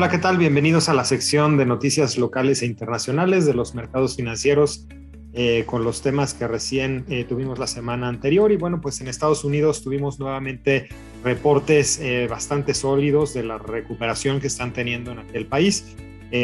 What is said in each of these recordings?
Hola, ¿qué tal? Bienvenidos a la sección de noticias locales e internacionales de los mercados financieros eh, con los temas que recién eh, tuvimos la semana anterior. Y bueno, pues en Estados Unidos tuvimos nuevamente reportes eh, bastante sólidos de la recuperación que están teniendo en aquel país.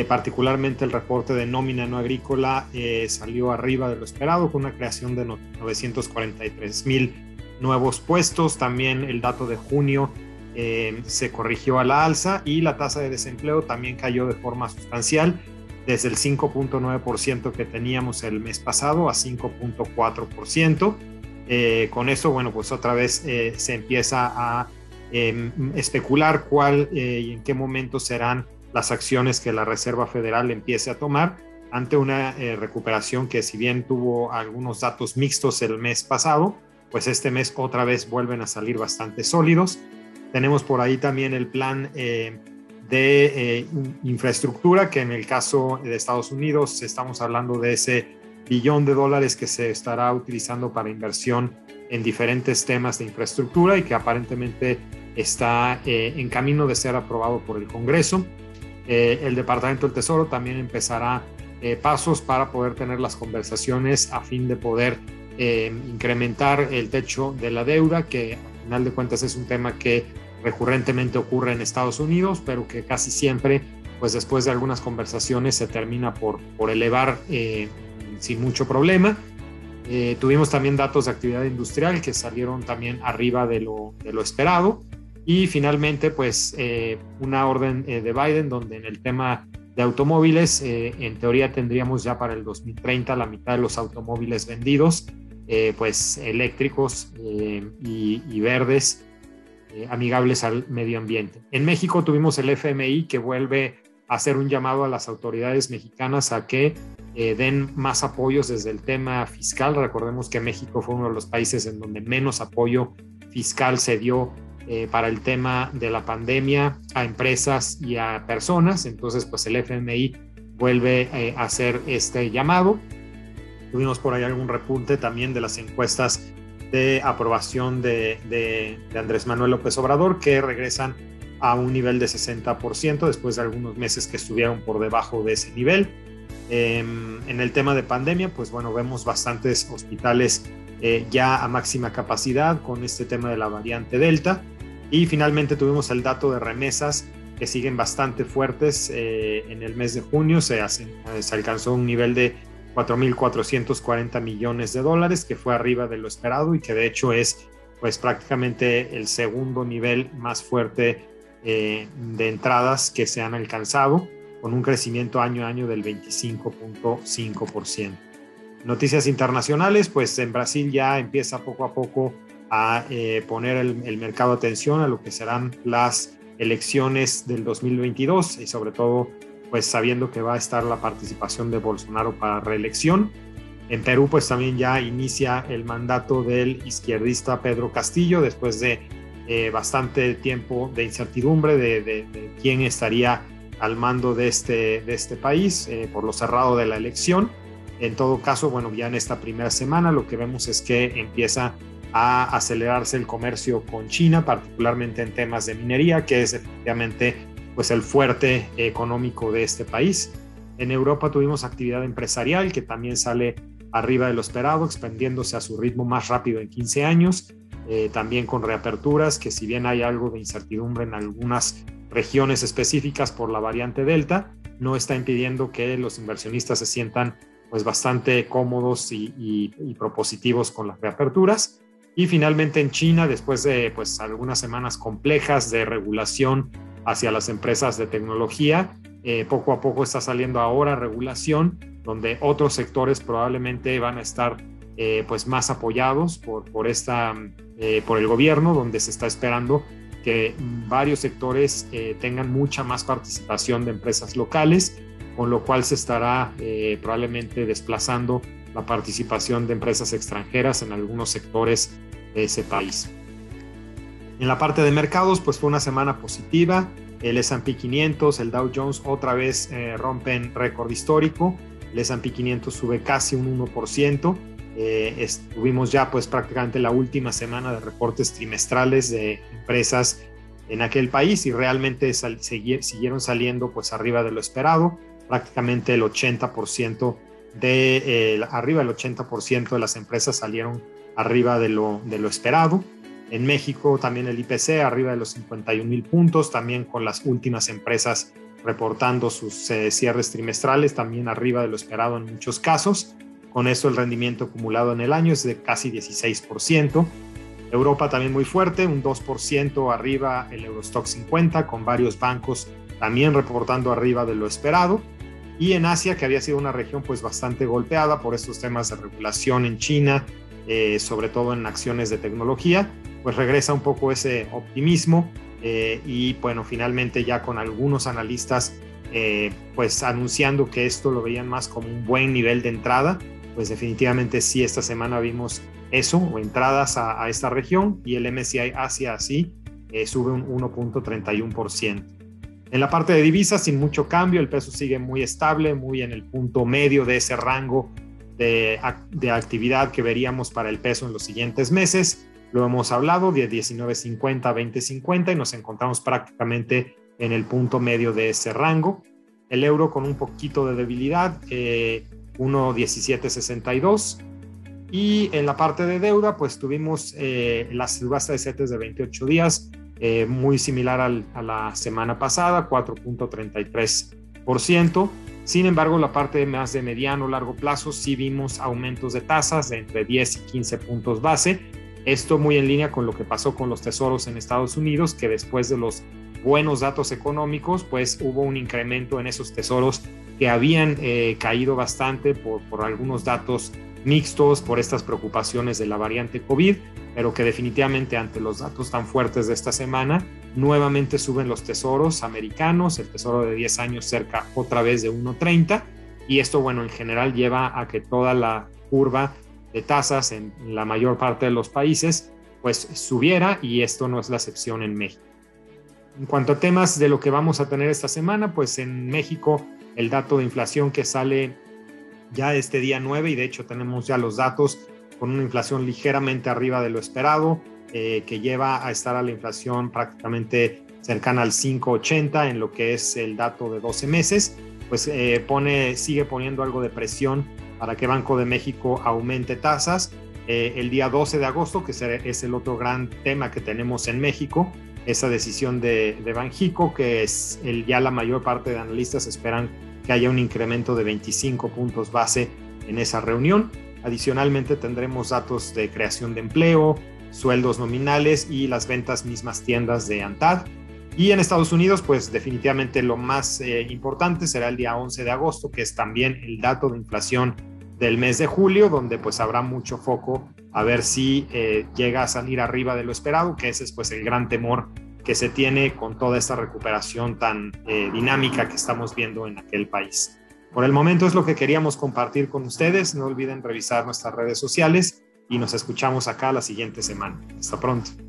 particularmente el reporte de nómina no agrícola salió arriba de lo esperado con una creación de 943 mil nuevos puestos. También el dato de junio eh, se corrigió a la alza y la tasa de desempleo también cayó de forma sustancial desde el 5.9% que teníamos el mes pasado a 5.4%. Eh, con eso, bueno, pues otra vez eh, se empieza a em, especular cuál y en qué momento serán las acciones que la Reserva Federal empiece a tomar ante una recuperación que si bien tuvo algunos datos mixtos el mes pasado, pues este mes otra vez vuelven a salir bastante sólidos. Tenemos por ahí también el plan eh, de eh, infraestructura, que en el caso de Estados Unidos estamos hablando de ese billón de dólares que se estará utilizando para inversión en diferentes temas de infraestructura y que aparentemente está eh, en camino de ser aprobado por el Congreso. el Departamento del Tesoro también empezará pasos para poder tener las conversaciones a fin de poder incrementar el techo de la deuda, que final de cuentas es un tema que recurrentemente ocurre en Estados Unidos, pero que casi siempre, pues después de algunas conversaciones, se termina por, por elevar eh, sin mucho problema. Eh, tuvimos también datos de actividad industrial que salieron también arriba de lo, de lo esperado. Y finalmente, pues eh, una orden de Biden donde en el tema de automóviles, en teoría tendríamos ya para el 2030 la mitad de los automóviles vendidos, pues eléctricos y, y verdes eh, amigables al medio ambiente. En México tuvimos el FMI que vuelve a hacer un llamado a las autoridades mexicanas a que eh, den más apoyos desde el tema fiscal. Recordemos que México fue uno de los países en donde menos apoyo fiscal se dio eh, para el tema de la pandemia a empresas y a personas. Entonces, pues el FMI vuelve a hacer este llamado. Tuvimos por ahí algún repunte también de las encuestas de aprobación de, Andrés Manuel López Obrador, que regresan a un nivel de 60% después de algunos meses que estuvieron por debajo de ese nivel. Em, en el tema de pandemia, pues bueno, vemos bastantes hospitales eh, ya a máxima capacidad con este tema de la variante Delta. Y finalmente tuvimos el dato de remesas que siguen bastante fuertes. Eh, en el mes de junio se, se alcanzó un nivel de 4.440 millones de dólares, que fue arriba de lo esperado y que de hecho es pues prácticamente el segundo nivel más fuerte eh, de entradas que se han alcanzado, con un crecimiento año a año del 25.5%. Noticias internacionales, pues en Brasil ya empieza poco a poco a eh, poner el, el mercado atención a lo que serán las elecciones del 2022 y sobre todo pues sabiendo que va a estar la participación de Bolsonaro para reelección. En Perú, pues también ya inicia el mandato del izquierdista Pedro Castillo, después de eh, bastante tiempo de incertidumbre de, quién estaría al mando de este, de este país eh, por lo cerrado de la elección. En todo caso, bueno, ya en esta primera semana lo que vemos es que empieza a acelerarse el comercio con China, particularmente en temas de minería, que es efectivamente pues el fuerte económico de este país. En Europa tuvimos actividad empresarial que también sale arriba de lo esperado, expandiéndose a su ritmo más rápido en 15 años, eh, también con reaperturas, que si bien hay algo de incertidumbre en algunas regiones específicas por la variante Delta, no está impidiendo que los inversionistas se sientan pues bastante cómodos y, y propositivos con las reaperturas. Y finalmente en China, después de pues algunas semanas complejas de regulación hacia las empresas de tecnología. Eh, poco a poco está saliendo ahora regulación, donde otros sectores probablemente van a estar eh, pues más apoyados por, por, esta, eh, por el gobierno, donde se está esperando que varios sectores tengan mucha más participación de empresas locales, con lo cual se estará probablemente desplazando la participación de empresas extranjeras en algunos sectores ese país. En la parte de mercados, pues fue una semana positiva. El S&P 500, el Dow Jones otra vez eh, rompen récord histórico. El S&P 500 sube casi un 1%. Eh, estuvimos ya pues prácticamente la última semana de reportes trimestrales de empresas en aquel país y realmente siguieron saliendo pues arriba de lo esperado, prácticamente el 80% de, eh, arriba del 80% de las empresas salieron arriba de lo, esperado. En México también el IPC arriba de los 51 mil puntos, también con las últimas empresas reportando sus eh, cierres trimestrales, también arriba de lo esperado en muchos casos. Con eso el rendimiento acumulado en el año es de casi 16%. Europa también muy fuerte, un 2% arriba el Eurostock 50, con varios bancos también reportando arriba de lo esperado. Y en Asia, que había sido una región pues bastante golpeada por estos temas de regulación en China, eh, sobre todo en acciones de tecnología, pues regresa un poco ese optimismo eh, y bueno, finalmente ya con algunos analistas eh, pues anunciando que esto lo veían más como un buen nivel de entrada, pues definitivamente sí, esta semana vimos eso, o entradas a, esta región, y el MSCI Asia así eh, sube un 1.31%. En la parte de divisas, sin mucho cambio, el peso sigue muy estable, muy en el punto medio de ese rango de, de actividad que veríamos para el peso en los siguientes meses. Lo hemos hablado de 19.50 a 20.50 y nos encontramos prácticamente en el punto medio de ese rango. El euro con un poquito de debilidad, eh, 1.1762 y en la parte de deuda, pues tuvimos eh, la subasta de CETES de 28 días, eh, muy similar a la semana pasada, 4.33%. Sin embargo, la parte más de mediano largo plazo sí vimos aumentos de tasas de entre 10 y 15 puntos base. Esto muy en línea con lo que pasó con los tesoros en Estados Unidos, que después de los buenos datos económicos, pues hubo un incremento en esos tesoros que habían eh, caído bastante por, por algunos datos mixtos por estas preocupaciones de la variante COVID, pero que definitivamente ante los datos tan fuertes de esta semana, nuevamente suben los tesoros americanos, el tesoro de 10 años cerca otra vez de 1.30, y esto, bueno, en general lleva a que toda la curva de tasas en la mayor parte de los países, pues subiera, y esto no es la excepción en México. En cuanto a temas de lo que vamos a tener esta semana, pues en México el dato de inflación que sale ya este día 9 y de hecho tenemos ya los datos con una inflación ligeramente arriba de lo esperado, eh, que lleva a estar a la inflación prácticamente cercana al 5,80 en lo que es el dato de 12 meses, pues eh, pone, sigue poniendo algo de presión para que Banco de México aumente tasas. Eh, el día 12 de agosto, que es el otro gran tema que tenemos en México, esa decisión de, de Banjico, que es el, ya la mayor parte de analistas esperan que haya un incremento de 25 puntos base en esa reunión. Adicionalmente tendremos datos de creación de empleo, sueldos nominales y las ventas mismas tiendas de ANTAD. Y en Estados Unidos, pues definitivamente lo más eh, importante será el día 11 de agosto, que es también el dato de inflación del mes de julio, donde pues habrá mucho foco a ver si eh, llega a salir arriba de lo esperado, que ese es pues el gran temor que se tiene con toda esta recuperación tan eh, dinámica que estamos viendo en aquel país. Por el momento es lo que queríamos compartir con ustedes. No olviden revisar nuestras redes sociales y nos escuchamos acá la siguiente semana. Hasta pronto.